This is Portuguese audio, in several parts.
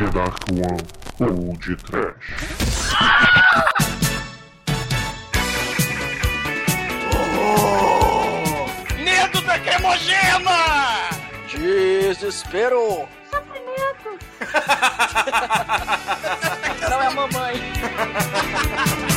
The Dark One ou de Trash. Medo da cremogema! Desespero! Sofrimento! Não é a mamãe.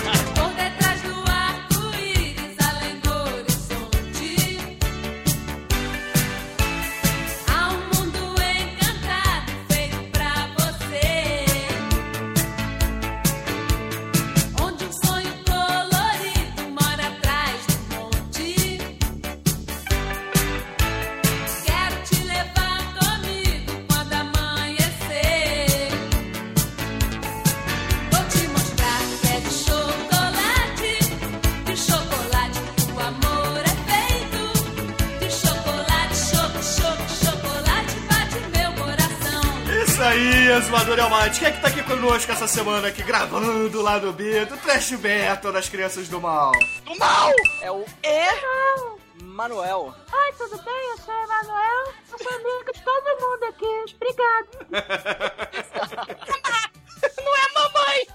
Almighty. Quem é que tá aqui conosco essa semana aqui, gravando lá do B, do Trash Battle das Crianças do Mal? Do mal! É o E. Manuel. Oi, tudo bem? Eu sou a Emanuel. Eu sou amiga de todo mundo aqui. Obrigada. Não é mamãe!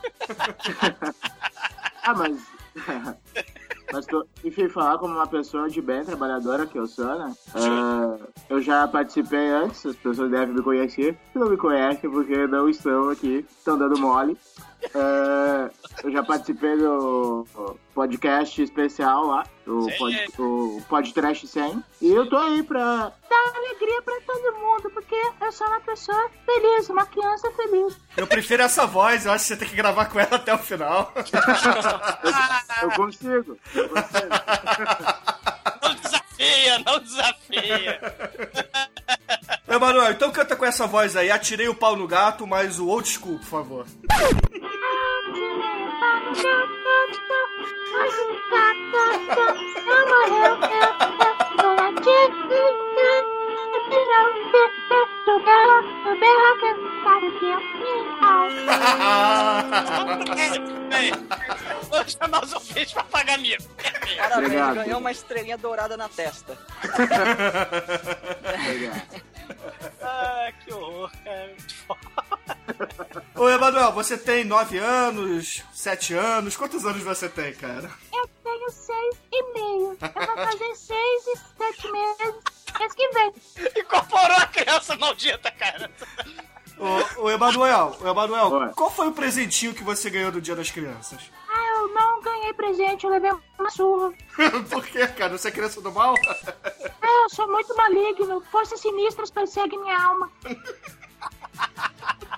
Ah, mas. mas enfim, falar como uma pessoa de bem trabalhadora que eu sou, né? Ah, eu já participei antes, as pessoas devem me conhecer. Se não me conhecem, porque não estão aqui, estão dando mole. Ah, eu já participei do podcast especial lá, o, pod, o Podcast 100. E eu tô aí pra. Dá alegria pra todo mundo, porque eu sou uma pessoa feliz, uma criança feliz. Eu prefiro essa voz, eu acho que você tem que gravar com ela até o final. Eu consigo. Eu consigo. Não desafia, não desafia! Emanuel, então canta com essa voz aí. Atirei o pau no gato, mas o old school, por favor. Vou chamar os ouvintes pra pagar mico. Parabéns, Obrigado. ganhou uma estrelinha dourada na testa. Ah, que horror, cara. Ô, Emanuel, você tem 9 anos, 7 anos. Quantos anos você tem, cara? Eu tenho seis e meio. Eu vou fazer seis e sete meses mês que vem. Incorporou a criança maldita, cara. Ô, ô Emanuel, ô, Emanuel, Oi. qual foi o presentinho que você ganhou do Dia das Crianças? Ah, eu não ganhei presente, eu levei uma surra. Por quê, cara? Você é criança do mal? É, eu sou muito maligno. Forças sinistras perseguem minha alma.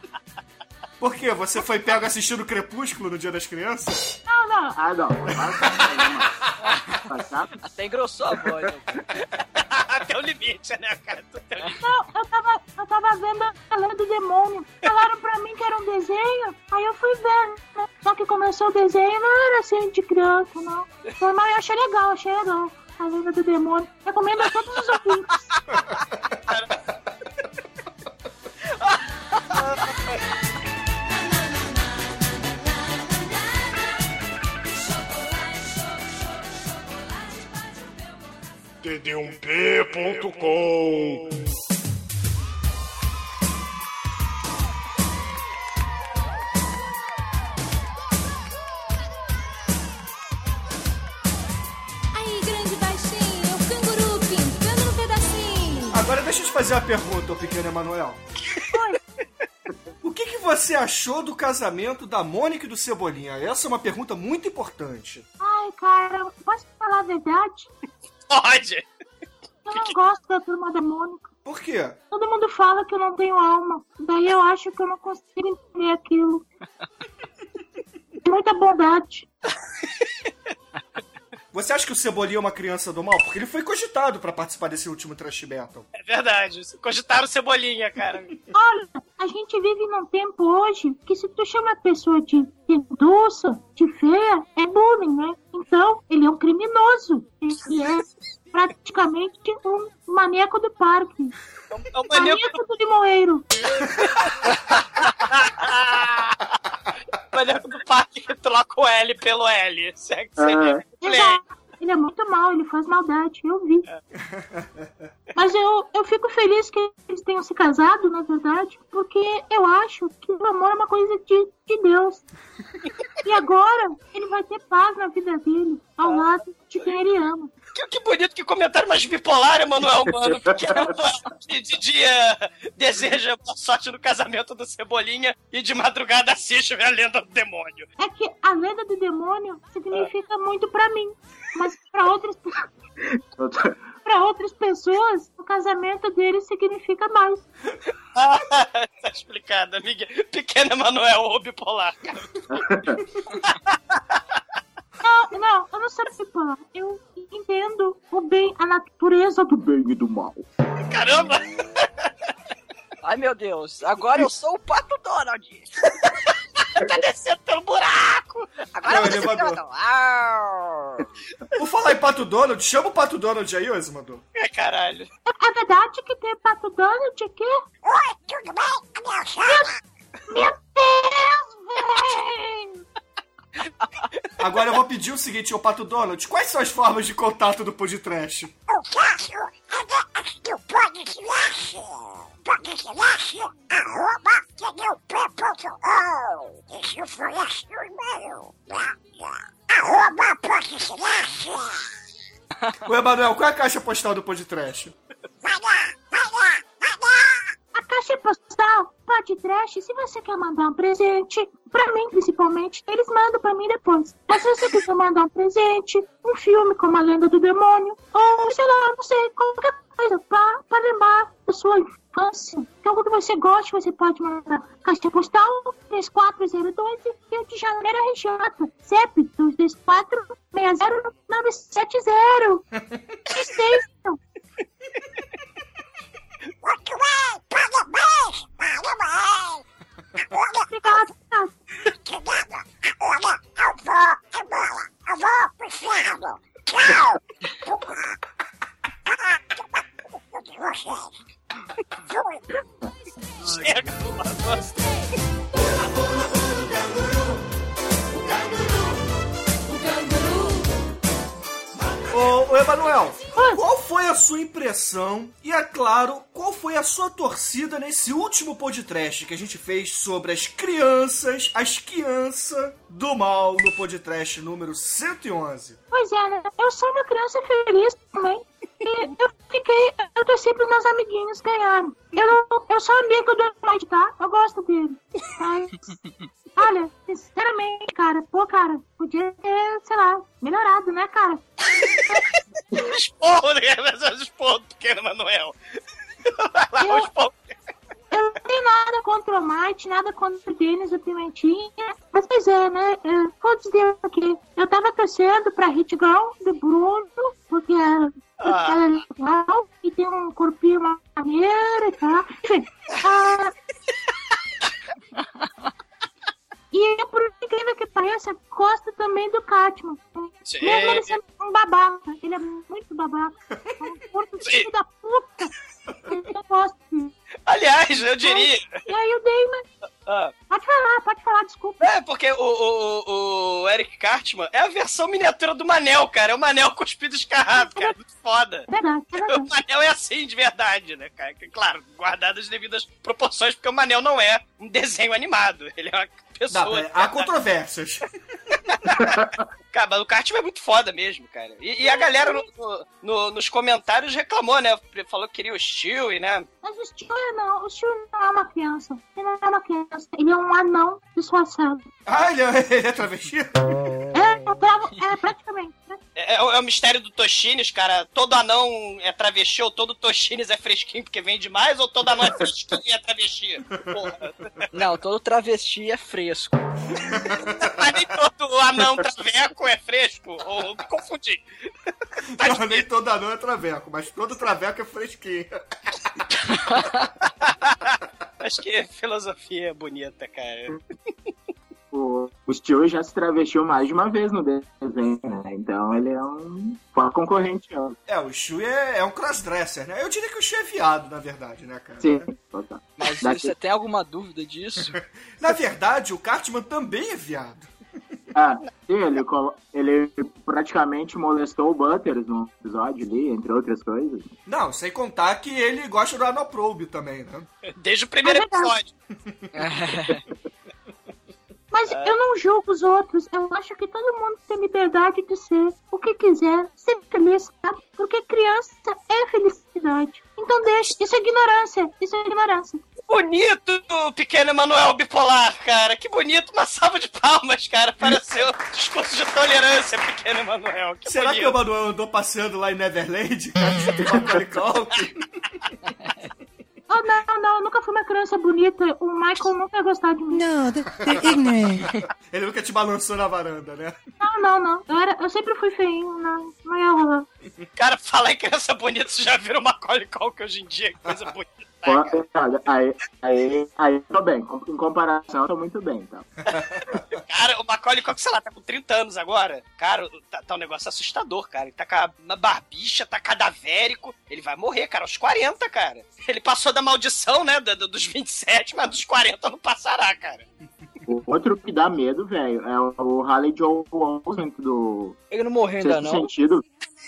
Por quê? Você foi pego assistindo Crepúsculo no Dia das Crianças? Não, não. Ah, não. Até engrossou a voz. né? Até o limite, né, cara? Não, eu tava, eu tava vendo a lenda do demônio. Falaram pra mim que era um desenho, aí eu fui ver. né? Só que começou o desenho, não era assim de criança, não. Foi, Mas eu achei legal, achei legal. A lenda do demônio. Recomendo a todos os ouvintes. td1p.com Aí, grande baixinho, canguru pintando no pedacinho. Agora deixa eu te fazer uma pergunta, pequeno Emanuel. O que, que você achou do casamento da Mônica e do Cebolinha? Essa é uma pergunta muito importante. Ai, cara, posso falar a verdade? Pode! Eu não gosto da turma da Mônica. Por quê? Todo mundo fala que eu não tenho alma. Daí eu acho que eu não consigo entender aquilo. Muita bondade. Você acha que o Cebolinha é uma criança do mal? Porque ele foi cogitado pra participar desse último Trash Battle. É verdade. Cogitaram cebolinha, cara. Olha, a gente vive num tempo hoje que se tu chama a pessoa de, de doça, de feia, é bullying, né? Então, ele é um criminoso. Ele é praticamente um maneco do parque. É um- é um maneco Maneco do limoeiro. do, maneco do parque que troca o L pelo L. Se que você É. Exato. Ele é muito mal, ele faz maldade, eu vi. Mas eu, eu fico feliz que eles tenham se casado, na verdade, porque eu acho que o amor é uma coisa de, de Deus. E agora ele vai ter paz na vida dele, ao lado de quem ele ama. Que, que bonito que comentário mais bipolar, Emanuel, mano. Porque de, de dia deseja boa sorte no casamento do Cebolinha e de madrugada assiste a lenda do demônio. É que a lenda do demônio significa muito pra mim, mas pra outras para outras pessoas, o casamento dele significa mais. tá explicado, amiga. Pequeno Emanuel, o bipolar. Não, não, eu não sou bipolar. Eu entendo o bem, a natureza do bem e do mal. Caramba! Ai meu Deus, agora eu sou o Pato Donald. tá descendo pelo buraco! Agora Não, eu vou elevador. descer Au. Por falar em Pato Donald, chama o Pato Donald aí, ô Exumador. É caralho. É, é verdade que tem Pato Donald aqui? Oi, tudo bem? Meu chefe? Meu Deus, velho! Agora eu vou pedir o seguinte, ô Pato Donald, quais são as formas de contato do Podtrash? Eu faço do podcast. Podcast arroba tdp.com. Isso foi esse o e-mail. Arroba podcast. Ô Emanuel, qual é a caixa postal do Podtrash? Vai lá, vai lá, vai lá. Caixa postal pode trash se você quer mandar um presente, pra mim principalmente, eles mandam pra mim depois. Mas se você quiser mandar um presente, um filme como A Lenda do Demônio, ou sei lá, não sei, qualquer coisa pra, pra lembrar da sua infância. Então, quando você gosta, você pode mandar caixa postal 34012 Rio de Janeiro RJ, CEP 224 60 970. Estejam. Muito bem, parabéns, parabéns. Olha, Olha, eu vou embora. Eu vou pro. Fui. Ô, ô Emanuel, qual foi a sua impressão e, é claro, qual foi a sua torcida nesse último podcast que a gente fez sobre as crianças, as crianças do mal no podcast número 111? Pois é, né? Eu sou uma criança feliz também. E eu fiquei. Eu torci pros meus amiguinhos ganharem. Eu, eu sou amigo do Lloyd, tá? Eu gosto dele. Mas. Olha, sinceramente, cara, pô, cara, podia ter, sei lá, melhorado, né, cara? Esporro, né? Esporro do pequeno. Vai lá, Eu- esporro. Eu não tenho nada contra o Mike, nada contra o Denis, o Pimentinha. Mas, pois é, né? é, Vou dizer aqui. Eu tava torcendo pra Hit Girl do Bruno, porque ela Ah. ela é legal e tem um corpinho maneiro e tal. Enfim. ah, E eu, por incrível que pareça, gosto também do Catman. Sim. Mesmo ele sendo um babaca. Ele é muito babaca. É um Sim. filho da puta. Eu gosto dele. Aliás, eu diria. E aí o Damon. Ah, Pode falar, pode falar, desculpa. é, porque o, o, o, o Eric Cartman é a versão miniatura do Manel, cara. É o Manel cuspido escarrado, cara. Muito foda. É verdade, é O verdade. Manel é assim de verdade, né, cara? Claro, guardadas as devidas proporções, porque o Manel não é um desenho animado. Ele é uma pessoa. Dá, de há controvérsias. Cara, mas o Cartman é muito foda mesmo, cara. E, e a galera no- no- no- nos comentários reclamou, né? Falou que queria o Stewie, né? Mas o Steel não, o Steel não é uma criança. Ele não é uma criança. Ele é um anão disfarçado. Ah, ele é, ele é travesti? É, eu tava- é praticamente. É, é o- é o mistério do Toshines, cara. Todo anão é travesti ou todo Toshines é fresquinho porque vende mais ou todo anão é fresquinho e é travesti? Porra. Não, todo travesti é fresco. Mas nem todo anão traveco é fresco. Ou me confundi. Tá Não, nem todo anão é traveco, mas todo traveco é fresquinho. Acho que filosofia é bonita, cara. O, o Stewie já se travestiu mais de uma vez no desenho, né? Então ele é um concorrente. ó. É, o Shu é, é um crossdresser, né? Eu diria que o Shu é viado, na verdade, né, cara? Sim, total. Mas Daqui- você tem alguma dúvida disso? Na verdade, o Cartman também é viado. Ah, sim, ele, ele praticamente molestou o Butters no episódio ali, entre outras coisas. Não, sem contar que ele gosta do Anoprobe também, né? Desde o primeiro É episódio. Mas eu não julgo os outros. Eu acho que todo mundo tem liberdade de ser o que quiser, ser feliz, sabe? Porque criança é felicidade. Então deixa. Isso é ignorância. Isso é ignorância. Bonito, pequeno Emanuel bipolar, cara. Que bonito. Uma salva de palmas, cara. Pareceu um discurso de tolerância, pequeno Emanuel. Que Será que bonito. o Manuel andou passeando lá em Neverland? Cara, Oh, não, não. Eu nunca fui uma criança bonita. O Michael nunca ia gostar de mim. No, they're, ignorant. Ele nunca te balançou na varanda, né? Não, não, não. Eu, era, eu sempre fui feinho. Não, não ia rolar. Cara, falar em criança bonita, você já viram Macaulay Culkin hoje em dia. Que coisa bonita. Olha, aí, aí, aí, tô bem. Em comparação, tô muito bem, tá? Cara, o Macaulay sei lá, tá com 30 anos agora. Cara, tá, tá um negócio assustador, cara. Ele tá com uma barbicha, tá cadavérico. Ele vai morrer, cara, aos 40, cara. Ele passou da maldição, né, do- do- dos 27, mas dos 40 não passará, cara. O outro que dá medo, velho, é o, o Harley Joe Olsen do Ele não morreu ainda, não. Sentido.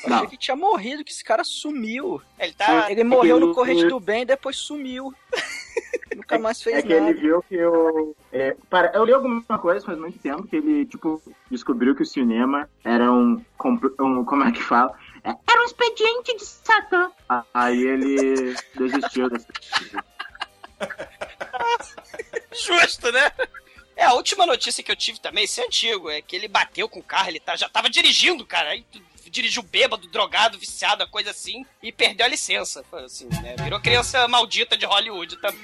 Eu achei Não. que tinha morrido, que esse cara sumiu. Ele tá. Ele morreu no Corrente do Bem e depois sumiu. Nunca mais fez É que ele nada. viu que o. É, para, eu li alguma coisa faz muito tempo que ele, tipo, descobriu que o cinema era um. um como é que fala? Era um expediente de Satã. A- Aí ele desistiu dessa. Justo, né? É, a última notícia que eu tive também, esse é antigo, é que ele bateu com o carro, ele tá, já tava dirigindo, cara. Aí dirigiu bêbado, drogado, viciado, coisa assim, e perdeu a licença. Assim, né? Virou criança maldita de Hollywood também.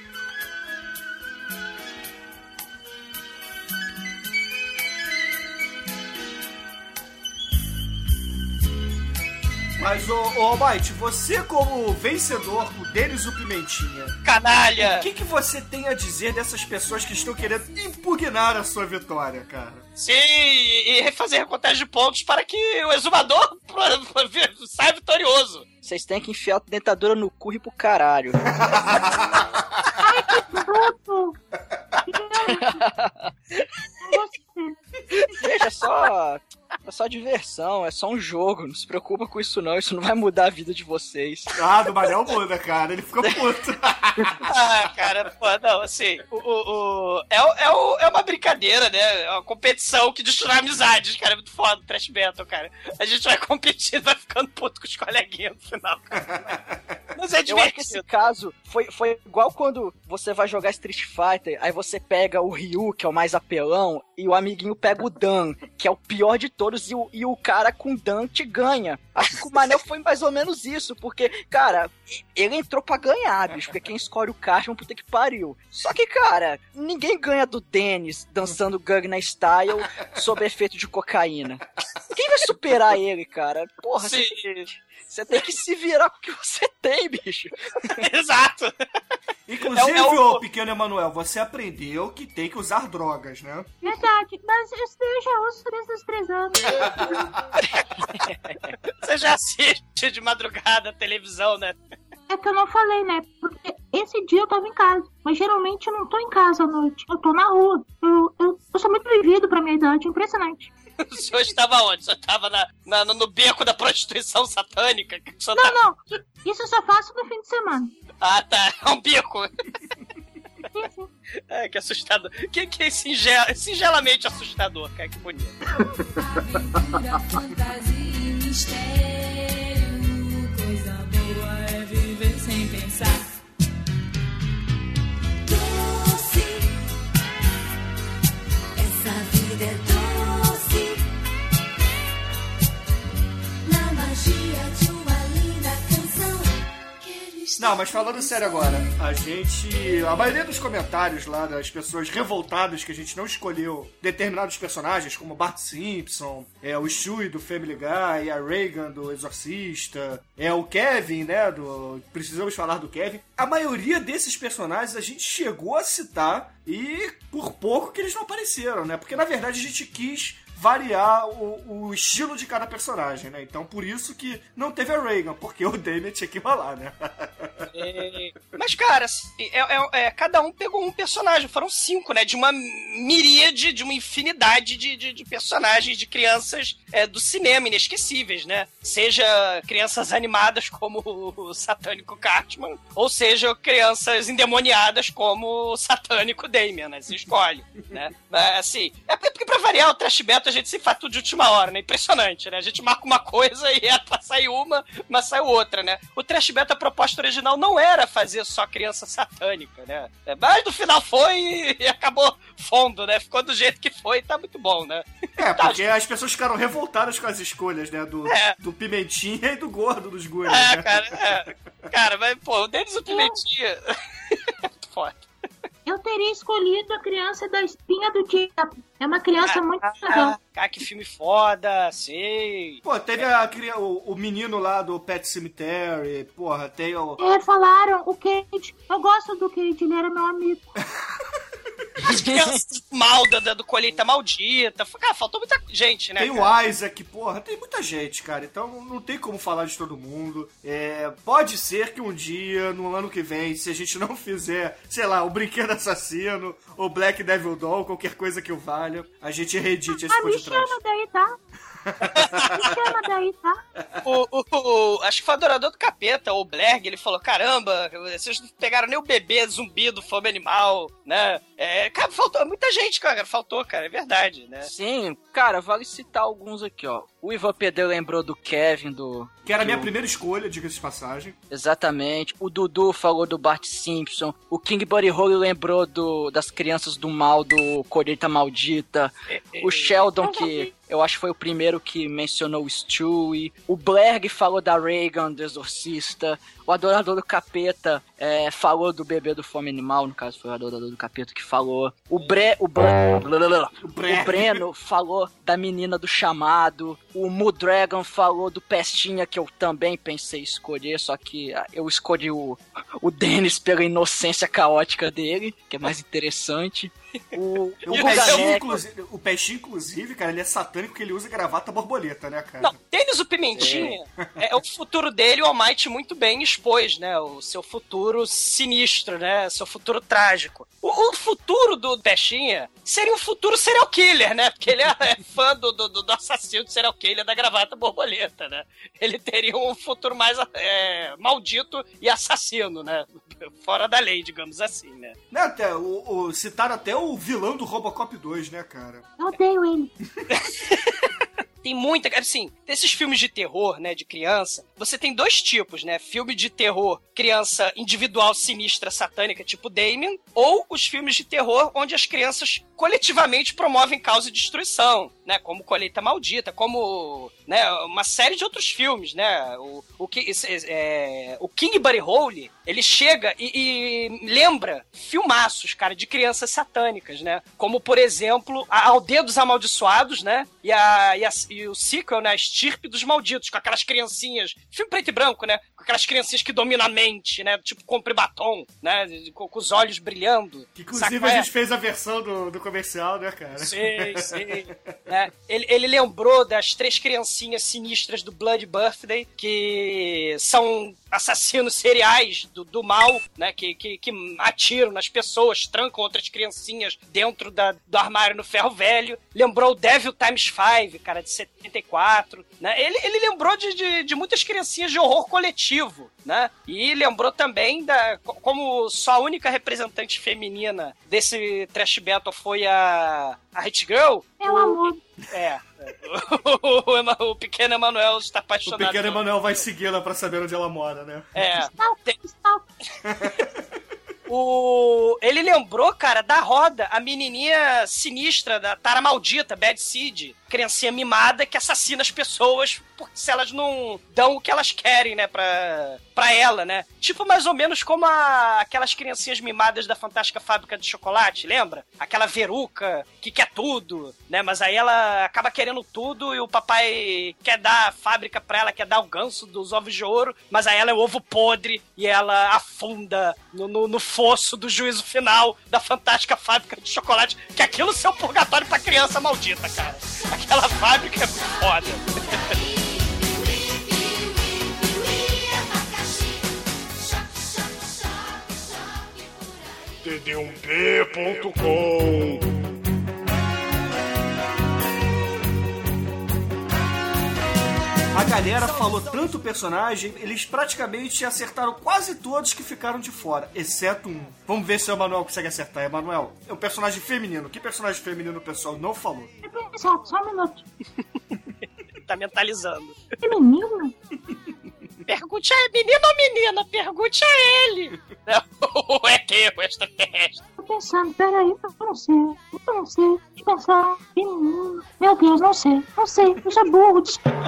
Mas, ô, ô Almighty, você como vencedor, o Denis o Pimentinha, Canalha! o que, que você tem a dizer dessas pessoas que estão querendo impugnar a sua vitória, cara? Sim, e fazer recontagem de pontos para que o exumador saia vitorioso. Vocês têm que enfiar a dentadura no cu e pro caralho. Bruto. Não gostei. Veja, só. É só diversão, é só um jogo. Não se preocupa com isso, não. Isso não vai mudar a vida de vocês. Ah, do Manel muda, cara. Ele ficou puto. Ah, cara, pô, não, assim, o, o, o- é, é, o- é uma brincadeira, né? É uma competição que destrói amizades, cara. É muito foda, trash metal, cara. A gente vai competindo, vai ficando puto com os coleguinhas no final, cara. Mas é Eu acho que esse divertido. caso foi, foi igual quando você vai jogar Street Fighter, aí você pega o Ryu, que é o mais apelão, e o amiguinho pega o Dan, que é o pior de todos, e o, e o cara com Dan te ganha. Acho que o Manel foi mais ou menos isso, porque, cara, ele entrou pra ganhar, bicho, porque quem escolhe o Cashman, puta que pariu. Só que, cara, ninguém ganha do Dennis dançando Gangnam Style sob efeito de cocaína. Quem vai superar ele, cara? Porra, Sim, você você tem que se virar com o que você tem, bicho. exato. Inclusive, É o- é o- ô pequeno Emanuel, você aprendeu que tem que usar drogas, né? Verdade. Mas isso eu já uso desde os três anos. Você já assiste de madrugada a televisão, né? É que eu não falei, né? Porque esse dia eu tava em casa. Mas geralmente eu não tô em casa à noite. Eu tô na rua. Eu, eu, eu sou muito vivido pra minha idade. Impressionante. O senhor estava onde? O senhor estava na, na- no beco da prostituição satânica? Não, tá- não. Isso eu só faço no fim de semana. Ah, tá. É um bico. É, que assustador. Que, que singel, singelamente assustador, cara. Que bonito. Pura fantasia e mistério. Coisa boa é viver sem pensar. Doce, essa vida é Não, mas falando sério agora, a gente. A maioria dos comentários lá das pessoas revoltadas que a gente não escolheu determinados personagens, como Bart Simpson, é o Stewie do Family Guy, a Reagan do Exorcista, é o Kevin, né? Do. Precisamos falar do Kevin. A maioria desses personagens a gente chegou a citar e por pouco que eles não apareceram, né? Porque na verdade a gente quis variar o, o estilo de cada personagem, né? Então por isso que não teve a Reagan, porque o Damien tinha que rolar, né? É, Mas, cara, assim, é, é- é, cada um pegou um personagem. Foram cinco, né? De uma miríade, de uma infinidade de, de, de personagens de crianças é, do cinema inesquecíveis, né? Seja crianças animadas como o satânico Cartman, ou seja, crianças endemoniadas como o satânico Damien, né? Você escolhe, né? Mas, assim, é porque pra variar o trash metal a gente se faz tudo de última hora, né? Impressionante, né? A gente marca uma coisa e é pra sair uma, mas sai outra, né? O trash metal, a proposta original não era fazer só criança satânica, né? É, Mas no final foi e acabou fundo, né? Ficou do jeito que foi e tá muito bom, né? É, porque as pessoas ficaram revoltadas com as escolhas, né? Do, É. do Pimentinha e do gordo dos Goonies, É, né? cara, é. Cara, mas, pô, o Denis o Pimentinha. Muito foda. Eu teria escolhido a criança da espinha do diabo. É uma criança muito legal. Ah, cara, que filme foda, sei. Pô, teve a, cria- o, o menino lá do Pet Cemetery, porra, tem o. É, falaram, o Kate. Eu gosto do Kate, ele era meu amigo. As crianças mal da, da- do colheita maldita. Cara, faltou muita gente, né? Tem cara? o Isaac, porra, tem muita gente, cara. Então não tem como falar de todo mundo. É, pode ser que um dia, no ano que vem, se a gente não fizer, sei lá, o Brinquedo Assassino, ou Black Devil Doll, qualquer coisa que o valha, a gente reedite esse Ah, me chama daí, tá? Me chama daí, tá? O, o- o- acho que foi o adorador do capeta, o Blerg, ele falou: caramba, vocês não pegaram nem o bebê zumbi do fome animal, né? É, cara, faltou muita gente, cara. Faltou, cara, é verdade, né? Sim, cara, vale citar alguns aqui, ó. O Ivan Pedro lembrou do Kevin, do. Que era a minha do- primeira escolha, diga-se de passagem. Exatamente. O Dudu falou do Bart Simpson. O King Buddy Holly lembrou do, das crianças do mal, do Colheita Maldita. O Sheldon, que eu acho que foi o primeiro que mencionou o Stewie. O Blerg falou da Reagan, do Exorcista. O Adorador do Capeta é, falou do bebê do Fome Animal, no caso foi o Adorador do Capeta que falou. O Bre... O, Bre... O Bre- o Breno falou da menina do chamado. O Mudragon falou do Pestinha, que eu também pensei escolher, só que ah, eu escolhi o, o Dennis pela inocência caótica dele, que é mais interessante. O, o O Pestinho, inclusive, o Pestinho, inclusive, cara, ele é satânico porque ele usa gravata borboleta, né, cara? Não, Denis o Pimentinha é, o futuro dele, o Almighty muito bem expôs, né? O seu futuro sinistro, né? Seu futuro trágico. O, o futuro do Pestinha seria um futuro serial killer, né? Porque ele é, é fã do, do, do assassino de serial killer da gravata borboleta, né? Ele teria um futuro mais é, maldito e assassino, né? Fora da lei, digamos assim, né? Né, até, o, o- citaram até o vilão do Robocop 2, né, cara? Eu odeio ele. Tem muita. Assim, desses filmes de terror, né, de criança, você tem dois tipos, né? Filme de terror, criança individual, sinistra, satânica, tipo Damien, ou os filmes de terror onde as crianças coletivamente promovem causa e destruição, né? Como Colheita Maldita, como né, uma série de outros filmes, né? O, o, que, é, o King Buddy Holly, ele chega e, e lembra filmaços, cara, de crianças satânicas, né? Como, por exemplo, a Aldeia dos Amaldiçoados, né? E, a, e, a- e o sequel, né? A Estirpe dos Malditos, com aquelas criancinhas, filme preto e branco, né? Aquelas criancinhas que dominam a mente, né? Tipo, compre batom, né? Com, com os olhos brilhando. Que, inclusive a É. gente fez a versão do, do comercial, né, cara? Sim, sim. né? ele, ele lembrou das três criancinhas sinistras do Blood Birthday, que são assassinos seriais do, do mal, né? Que, que, que atiram nas pessoas, trancam outras criancinhas dentro da, do armário no ferro velho. Lembrou o Devil Times 5, cara, de 74. Né? Ele, ele lembrou de, de, de muitas criancinhas de horror coletivo, né? E lembrou também da. co- Como só a única representante feminina desse trash battle foi a. A Hit Girl. Meu amor. É. O, Ema- o pequeno Emanuel está O apaixonado. pequeno Emanuel vai segui-la pra saber onde ela mora, né? É. Stalk. O... Ele lembrou, cara, da roda, a menininha sinistra da Tara Maldita, Bad Seed. Criancinha mimada que assassina as pessoas por- se elas não dão o que elas querem, né, pra, pra ela, né? Tipo mais ou menos como a- aquelas criancinhas mimadas da Fantástica Fábrica de Chocolate, lembra? Aquela veruca que quer tudo, né? Mas aí ela acaba querendo tudo e o papai quer dar a fábrica pra ela, quer dar o ganso dos ovos de ouro, mas aí ela é o ovo podre e ela afunda no, no, no fosso do juízo final da fantástica fábrica de chocolate, que aquilo é o purgatório pra criança maldita, cara. Aquela fábrica é foda. td1p.com A galera falou tanto personagem, eles praticamente acertaram quase todos que ficaram de fora, exceto um. Vamos ver se o Emanuel consegue acertar. Emanuel, é um personagem feminino. Que personagem feminino o pessoal não falou? Só, só um minuto. tá mentalizando. Que menino? Pergunte a menino ou menina, pergunte a ele. Não, é que o extraterrestre. Tô pensando, peraí, eu não sei. Eu não sei. Pensar. Que menino. Meu Deus, não sei. Não sei. Eu sou burro. Desculpa.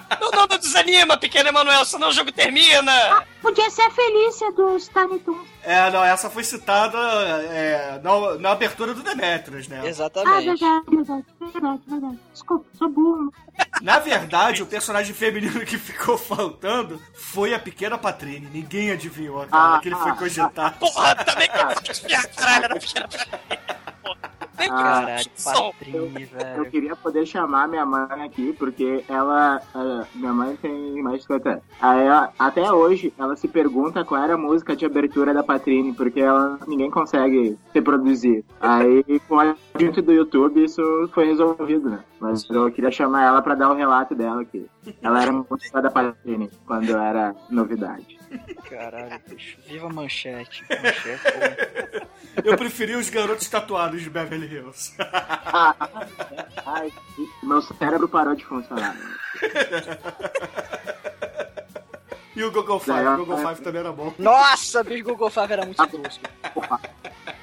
Não, não, não desanima, pequeno Emanuel, senão o jogo termina. Podia ser a Felícia dos Tiny Toons. É, não, essa foi citada é, na, na abertura do Demetrius, né? Ah, Exatamente. verdade, verdade, verdade, verdade. Desculpa, sou burro. Na verdade, o personagem feminino que ficou faltando foi a pequena Patrine. Ninguém adivinhou, cara, Ah, que ele foi ah, cogitado. Porra, também que eu vou espiar a caralho da pequena Ah, Caralho. Patrini, Eu velho. queria poder chamar minha mãe aqui, porque ela. eh, minha mãe tem mais de 50 anos. Aí, ela- até hoje, ela se pergunta qual era a música de abertura da Patrine, porque ela, ninguém consegue reproduzir. Aí, com a gente do YouTube, isso foi resolvido, né? Mas eu queria chamar ela pra dar o relato dela aqui. Ela era muito fã da Patrine quando era novidade. Caralho, bicho. Viva manchete. Manchete, pô. Eu preferi os garotos tatuados de Beverly Hills. Ai, meu cérebro parou de funcionar. E o Google Five, o Google Five também era bom. Nossa, bicho, Google Five era muito tosco.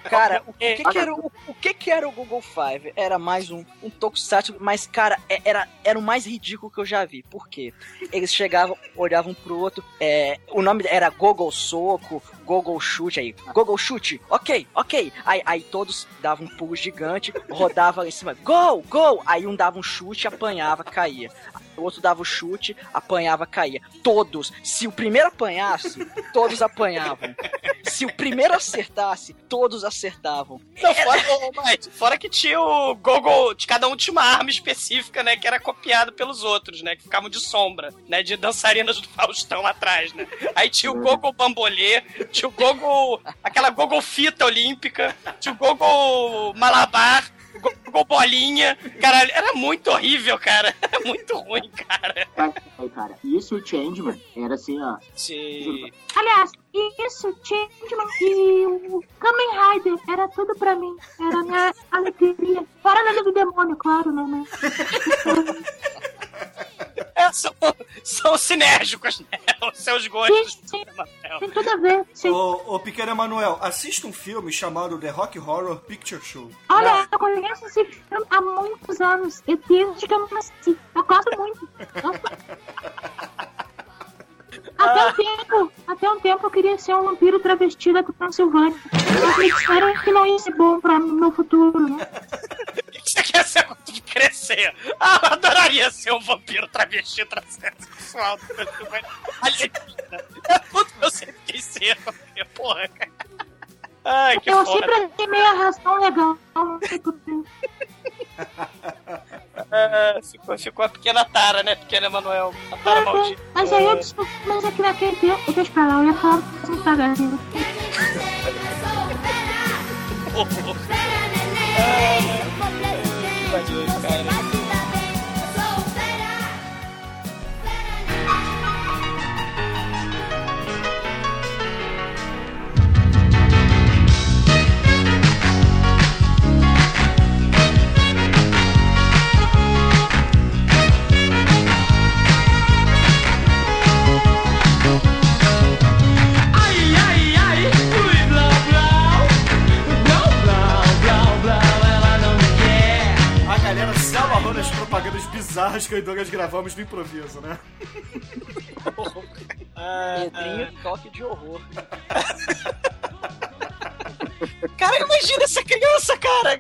Cara, o que, que era, o, o que que era o Google Five? Era mais um, um tokusatsu, mas, cara, é- era, era o mais ridículo que eu já vi. Por quê? Eles chegavam, olhavam um pro outro, é, o nome era Google Soco, Google Chute, aí, Google Chute, ok, ok. Aí, aí todos davam um pulo gigante, rodavam lá em cima, Go, go! Aí um dava um chute, apanhava, caía. O outro dava o chute, apanhava, caía. Todos, se o primeiro apanhasse, todos apanhavam. Se o primeiro acertasse, todos acertavam. Não, fora, ô, Mike, fora que tinha o Google, de cada um tinha uma arma específica, né? Que era copiado pelos outros, né? Que ficavam de sombra, né? De dançarinas do Faustão atrás, né? Aí tinha o Google Bambolê, tinha o Google. aquela Google Fita Olímpica, tinha o Google Malabar. o Google Bolinha, cara, era muito horrível, cara. Era muito ruim, cara. Aí, cara, isso o Changeman era assim, ó. Sim. Aliás, isso, Changeman e o Kamen Rider era tudo pra mim. Era a minha alegria. Fora a lei do demônio, claro, né? Mas... É, são, são sinérgicos, né? Os seus gostos. Sim, sim. Tem tudo a ver, sim. Ô, ô, pequeno Emanuel, assista um filme chamado The Rock Horror Picture Show. Olha, eu conheço esse filme há muitos anos. E desde que eu nasci. Eu gosto muito. Até um tempo, até um tempo eu queria ser um vampiro travesti da Transilvânia. Disseram que não ia ser bom pra meu futuro, né? O que você quer ser quando crescer? Ah, eu adoraria ser um vampiro travesti transexual. Alienígena. É tudo que eu sempre quis ser. vampiro, Porra, cara. Ai, que Eu foda. sempre achei meio arrastão legal. Ah, ficou, ficou a pequena Tara, né? Pequena Emanuel. A Tara maldita. Mas aí eu desculpa, mas aqui naquele tempo, deixa pra lá, eu ia falar assim, devagarzinho. Ai, galera se amarrou nas propagandas bizarras que eu e Douglas gravamos no improviso, né? Pedrinho toque de horror. Cara, imagina essa criança, cara.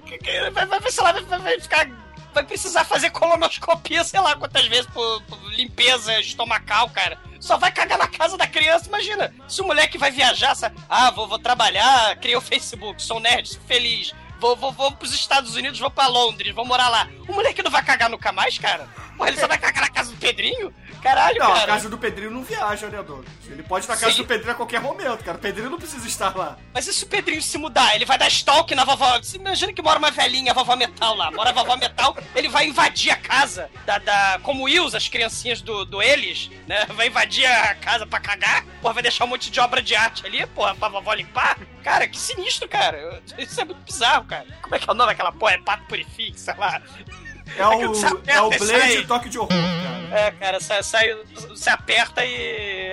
Vai, vai, sei lá, vai, vai ficar. Vai precisar fazer colonoscopia, sei lá quantas vezes por, por limpeza estomacal, cara. só vai cagar na casa da criança. Imagina, se o moleque vai viajar, sabe? Ah, vou, vou trabalhar, criei o Facebook, sou nerd, sou feliz. Vou, vou, vou pros Estados Unidos, vou pra Londres, vou morar lá. O moleque não vai cagar nunca mais, cara? Porra, ele só vai cagar na casa do Pedrinho? Caralho, Não, cara. a casa do Pedrinho não viaja, né, Douglas? Ele pode ir na casa Sim. do Pedrinho a qualquer momento, cara. O Pedrinho não precisa estar lá. Mas e se o Pedrinho se mudar? Ele vai dar stalk na vovó. Você imagina que mora uma velhinha, a vovó Metal lá. Mora a vovó Metal, ele vai invadir a casa da. da como Wills, as criancinhas do, do eles, né? Vai invadir a casa pra cagar. Porra, vai deixar um monte de obra de arte ali, porra, pra vovó limpar. Cara, que sinistro, cara. Isso é muito bizarro, cara. Como é que é o nome daquela porra? É Pato Purifique, sei lá. É, É que o, é o Blade aí. Toque de Horror, cara. É, cara, sai, sai, você aperta e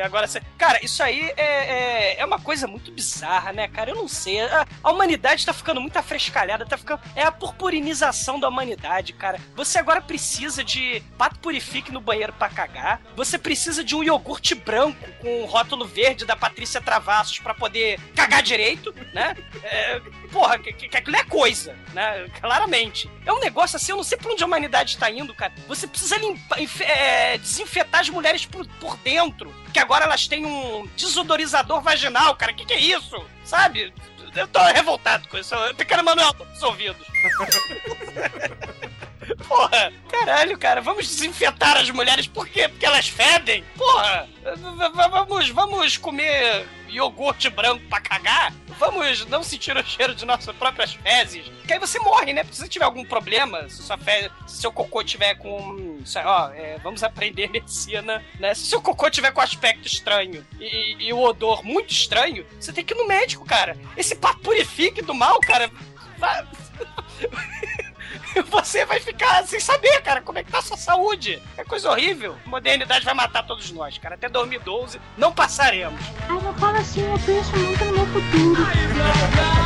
agora você. Cara, isso aí é, é, é uma coisa muito bizarra, né, cara? Eu não sei. A, a humanidade tá ficando muito afrescalhada, tá ficando. É a purpurinização da humanidade, cara. Você agora precisa de pato purifique no banheiro pra cagar. Você precisa de um iogurte branco com um rótulo verde da Patrícia Travassos pra poder cagar direito, né? É, porra, que, que, que aquilo é coisa, né? Claramente. É um negócio assim, eu não sei pra onde a humanidade tá indo, cara. Você precisa limpar, é, desinfetar as mulheres por, por dentro. Que agora elas têm um desodorizador vaginal, cara. Que que é isso? Sabe? Eu tô revoltado com isso. Pequeno Manuel, tô com os ouvidos. Porra, caralho, cara, vamos desinfetar as mulheres por quê? Porque elas fedem? Porra, vamos, vamos comer iogurte branco pra cagar? Vamos não sentir o cheiro de nossas próprias fezes? Que aí você morre, né? Porque se você tiver algum problema, se sua fe... se seu cocô tiver com. Sei lá, Ó, é, vamos aprender medicina, né? Se seu cocô tiver com aspecto estranho e, e- e o odor muito estranho, você tem que ir no médico, cara. Esse papo purifique do mal, cara. vai- você vai ficar sem saber, cara, como é que tá a sua saúde. É coisa horrível. A modernidade vai matar todos nós, cara. Até 2012 não passaremos. Ai, não fala assim, eu penso muito no meu futuro. E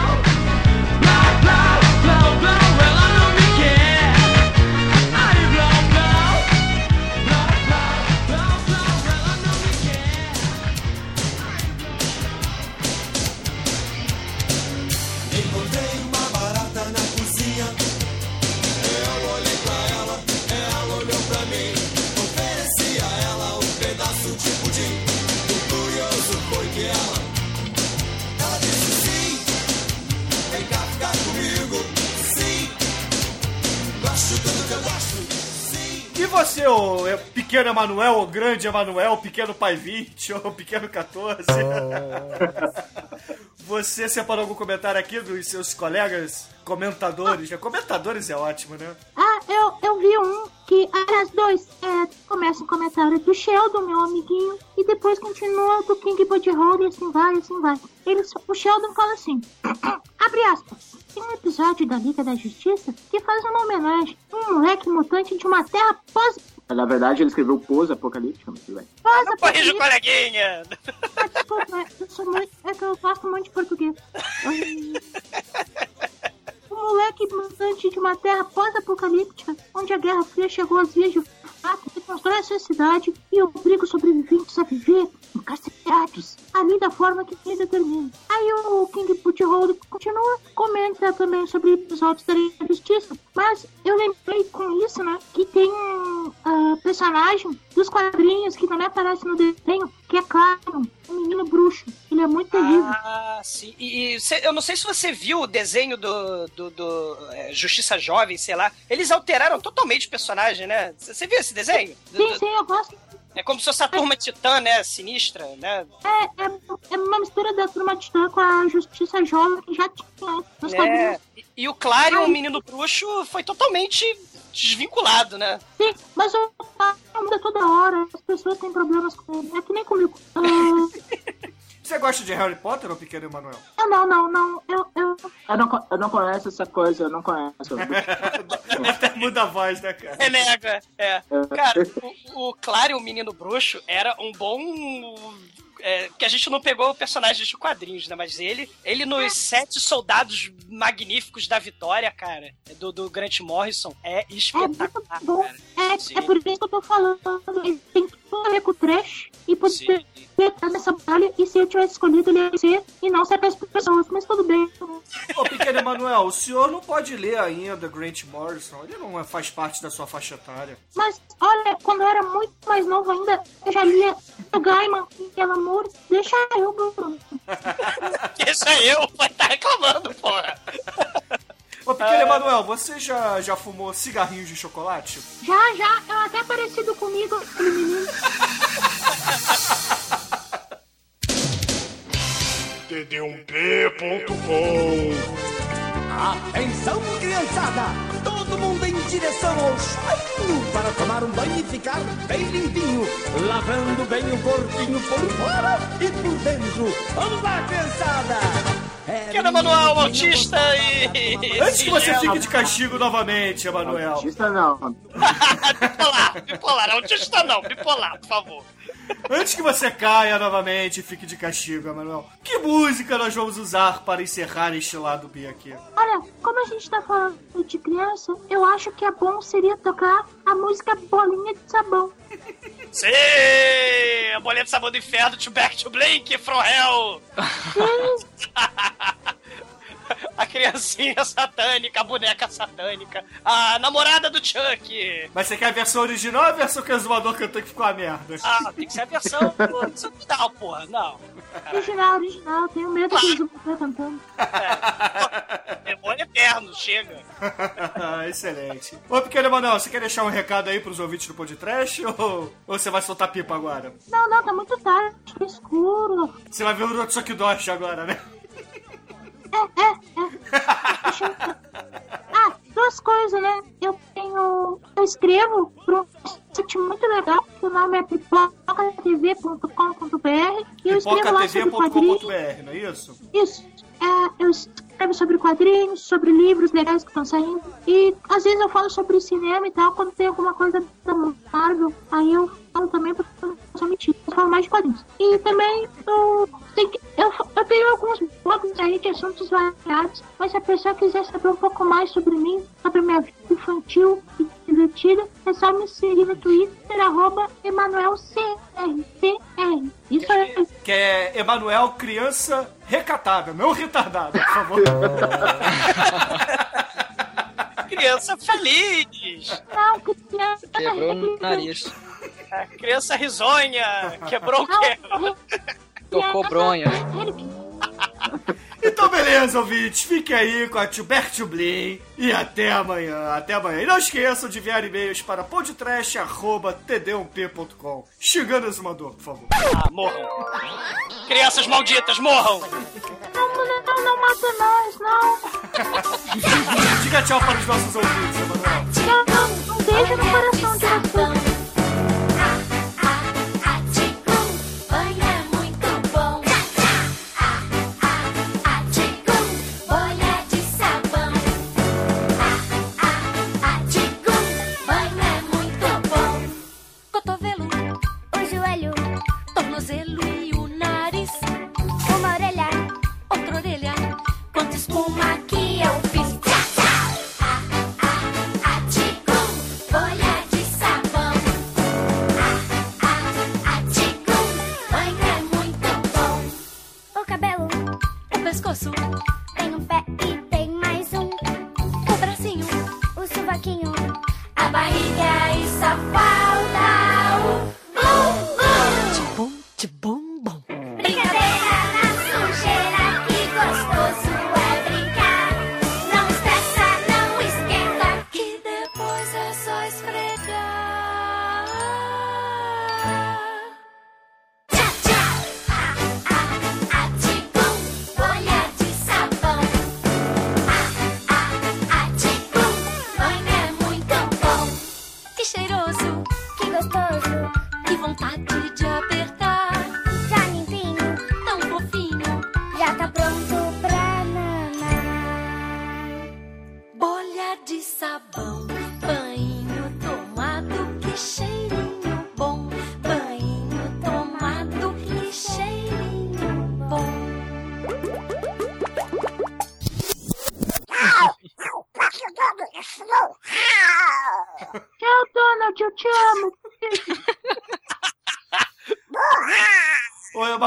você, o é, pequeno Emanuel, o grande Emanuel, o pequeno pai 20, ou o pequeno 14? você separou algum comentário aqui dos seus colegas comentadores? Comentadores é ótimo, né? Ah, eu, eu vi um que, aliás, dois. É, começa um comentário do Sheldon, meu amiguinho, e depois continua do King Butthole, e assim vai, assim vai. Ele, o Sheldon fala assim, abre aspas, tem um episódio da Liga da Justiça que faz uma homenagem a um moleque mutante de uma terra pós... Na verdade, ele escreveu pós-apocalíptica, mas tudo bem. pós Não corrija o coleguinha. Ah, desculpa, é, eu sou muito, é que eu gosto muito de português. Um moleque mutante de uma terra pós-apocalíptica, onde a Guerra Fria chegou às vias de fato e constrói sua cidade e obriga os sobreviventes a viver encarcerados, ali da forma que ele determina. Aí o King Butthole continua, comenta também sobre episódios da Justiça, mas eu lembrei com isso, né, que tem um ah, personagem dos quadrinhos que também aparece no desenho, que é Claro, um menino bruxo. Ele é muito terrível. Ah, sim. E, e cê- eu não sei se você viu o desenho do, do, do, é, Justiça Jovem, sei lá. Eles alteraram totalmente o personagem, né? Você viu esse desenho? Sim, sim, eu gosto. É como se fosse a turma titã, né? Sinistra, né? É, é, é uma mistura da turma titã com a Justiça Jovem que já tinha nos É. E, e o Clarion, o menino bruxo, foi totalmente desvinculado, né? Sim, mas o cara muda toda hora. As pessoas têm problemas com ele. É que nem comigo. Ah, Você gosta de Harry Potter, ou pequeno Emanuel? ah, não, não, não. Eu, eu, Eu não, eu não conheço essa coisa, eu não conheço. Até muda a voz, né, cara? Renega. É. Cara, o, o Clarion, o menino bruxo, era um bom. É, que a gente não pegou personagens de quadrinhos, né? Mas ele, ele nos sete soldados magníficos da vitória, cara, do, do Grant Morrison, é é espetacular. É, é por isso que eu tô falando. Ele tem tudo a ver com o trash e poder Sim. estar nessa batalha. E se eu tivesse escolhido, ele ia ser e não ser as pessoas. Mas tudo bem. Ô, pequeno Emanuel, o senhor não pode ler ainda Grant Morrison. Ele não é- faz parte da sua faixa etária. Mas, olha, quando eu era muito mais novo ainda, eu já lia o Gaiman e ela amor. Deixa eu, Bruno. É eu, pode estar reclamando, porra. Ô, pequeno Emanuel, você já, já fumou cigarrinhos de chocolate? Já, já, é até parecido comigo, aquele menino. td1p.com Atenção, criançada! Todo mundo em direção ao chuveiro para tomar um banho e ficar bem limpinho, lavando bem o corpinho por fora e por dentro. Vamos lá, criançada! É Pequeno Manuel, autista e. Antes que você fique de castigo novamente, Emanuel. Autista não. Bipolar, bipolar, autista não, bipolar, por favor. Antes que você caia novamente e fique de castigo, Emanuel. Que música nós vamos usar para encerrar este lado B aqui? Olha, como a gente tá falando de criança, eu acho que é bom seria tocar a música Bolinha de Sabão. Sim! A bolinha de sabor do inferno, to back to blink from hell! A criancinha satânica, a boneca satânica, a namorada do Chuck. Mas você quer a versão original ou a versão que o exumador cantou que ficou a merda? Ah, tem que ser a versão original, porra. Não. Original, original, tenho medo que eles vão cantando. Demônio eterno, chega. Excelente. Ô, pequeno Emanuel, você quer deixar um recado aí pros ouvintes do podcast ou, ou você vai soltar pipa agora? Não, não, tá muito tarde, tá escuro. Você vai ver o Rotsukidoshi agora, né? É, é, é. Ah, duas coisas, né? Eu tenho. Eu escrevo pra um site muito legal, que o nome é pipocatv.com.br e eu escrevo lá sobre quadrinhos. Pipocatv.com.br, não é isso? Isso. É, eu escrevo sobre quadrinhos, sobre livros legais que estão saindo. E às vezes eu falo sobre cinema e tal, quando tem alguma coisa da Marvel, aí eu falo também pra não ser mentira. Eu falo mais de quadrinhos. E também eu, tenho que- eu, eu tenho alguns blogs aí de assuntos variados, mas se a pessoa quiser saber um pouco mais sobre mim, sobre minha vida infantil e divertida, é só me seguir no Twitter, arroba EmanuelCRCR. Isso é Que é Emanuel Criança Recatável, não retardado, por favor. Criança feliz. não, criança. Quebrou o nariz. A criança risonha. Quebrou o quê? Tocou bronha. Então, beleza, ouvintes. Fique aí com a Tubert Blin. E até amanhã. Até amanhã. E não esqueçam de enviar e-mails para podtrash.td1p.com. Xingando o exumador, por favor. Ah, morram. Crianças malditas, morram. Não, não, não, não mata nós, não. Diga tchau para os nossos ouvintes, Emanuel. Não, não, um beijo no coração de vocês.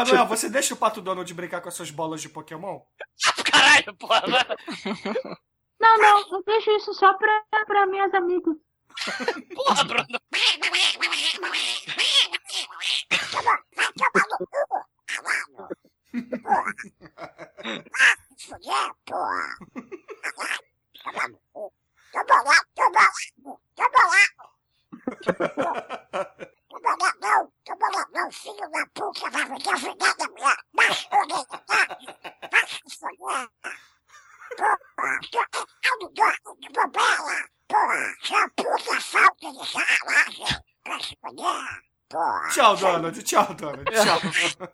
Ô, Emanuel, você deixa o Pato Donald brincar com as suas bolas de Pokémon? Caralho, caralho, porra. Não, não, eu deixo isso só pra, pra minhas amigas. Porra, Bruno. Tchau, Donald. Tchau, Donald. Tchau. Chega.